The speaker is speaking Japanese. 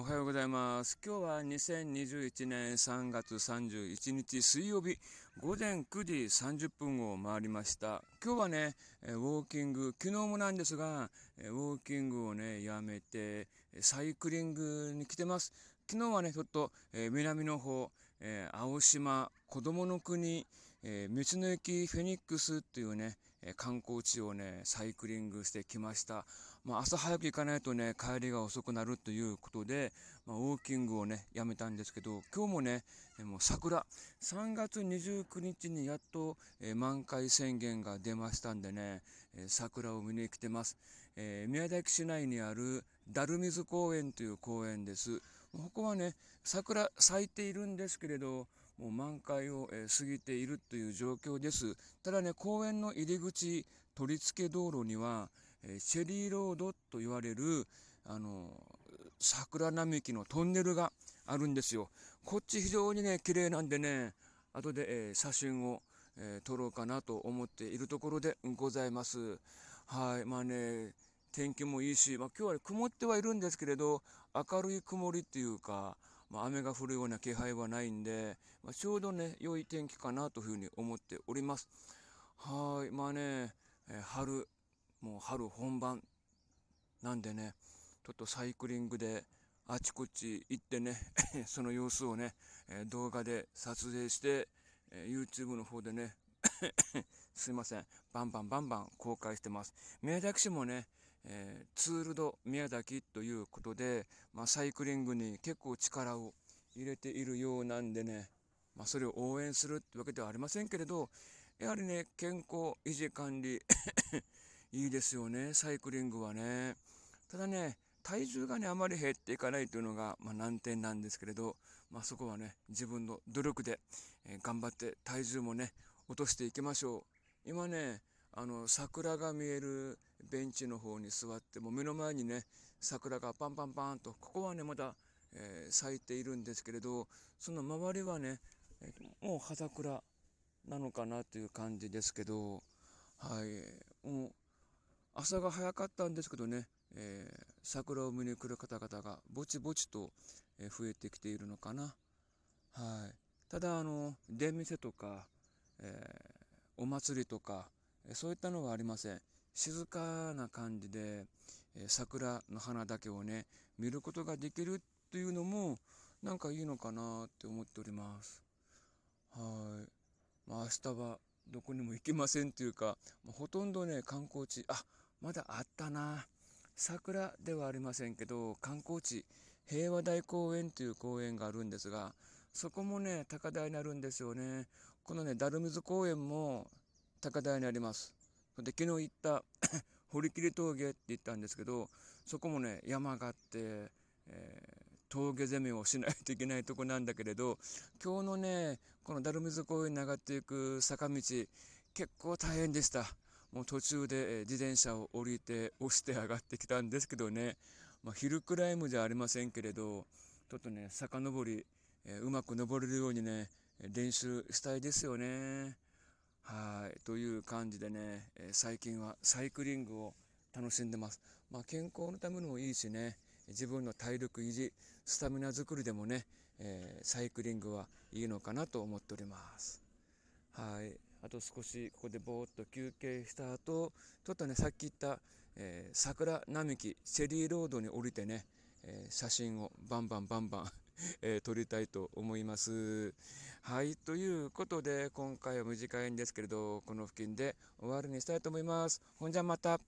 おはようございます。今日は2021年3月31日水曜日午前9時30分を回りました。今日はね、えウォーキング、昨日もなんですが、えウォーキングをね、やめて、サイクリングに来てます。昨日はね、ちょっと、え南の方、え青島、子供の国、えー、道の駅フェニックスっていうね、え観光地をね、サイクリングしてきました。まあ、朝早く行かないとね、帰りが遅くなるということで、まあ、ウォーキングをね、やめたんですけど、今日もね、もう桜、3月29日にやっと、えー、満開宣言が出ましたんでね、えー、桜を見に来てます。えー、宮崎市内にあるダルミズ公園という公園です。ここはね、桜咲いているんですけれど、もう満開を、え過ぎているという状況です。ただね、公園の入り口、取り付け道路には、えシェリーロードと言われる、あの、桜並木のトンネルがあるんですよ。こっち非常にね、綺麗なんでね、後で、え写真を、え撮ろうかなと思っているところでございます。はい、まあね、天気もいいし、まあ、今日は曇ってはいるんですけれど、明るい曇りっていうか、まあ、雨が降るような気配はないんで、まあ、ちょうどね、良い天気かなというふうに思っております。はい、まあね、え春、もう春本番なんでね、ちょっとサイクリングであちこち行ってね、その様子をねえ、動画で撮影してえ、YouTube の方でね、すいません、バンバンバンバン公開してます。宮崎市もね、えー、ツールド宮崎ということで、まあ、サイクリングに結構力を入れているようなんでね、まあ、それを応援するってわけではありませんけれど、やはりね、健康維持管理 いいですよね、サイクリングはね。ただね、体重がね、あまり減っていかないというのが、まあ、難点なんですけれど、まあ、そこはね、自分の努力で、えー、頑張って体重もね、落としていきましょう。今ね、あの桜が見えるベンチの方に座っても目の前にね桜がパンパンパンとここはねまだ、えー、咲いているんですけれどその周りはね、えー、もう葉桜なのかなという感じですけどはいもう朝が早かったんですけどね、えー、桜を見に来る方々がぼちぼちと増えてきているのかなはいただあの出店とか、えお祭りとかそういったのはありません。静かな感じで、え桜の花だけをね、見ることができるというのも、なんかいいのかなって思っております。はい。まあ明日はどこにも行きませんというか、ほとんどね、観光地、あ、まだあったな。桜ではありませんけど、観光地、平和台公園という公園があるんですが、そこもね、高台になるんですよね。このね、ダルミズ公園も高台にあります。で昨日行った 堀切峠って言ったんですけどそこもね山があって、えー、峠攻めをしないといけないとこなんだけれど今日のねこのダルミズ公園に上がっていく坂道結構大変でしたもう途中で、え自転車を降りて押して上がってきたんですけどね、まあ、ヒルクライムじゃありませんけれどちょっとね坂登り、えー、うまく登れるようにね練習したいですよね。はい、という感じでね、え最近はサイクリングを楽しんでます。まあ、健康のためにもいいしね、自分の体力維持、スタミナ作りでもね、えー、サイクリングはいいのかなと思っております。はい。あと少しここでぼーっと休憩した後、ちょっとね、さっき言った、えー、桜並木、チェリーロードに降りてね、えー、写真をバンバンバンバン えー、撮りたいと思います。はい、ということで、今回は短いんですけれど、この付近で終わりにしたいと思います。ほんじゃまた。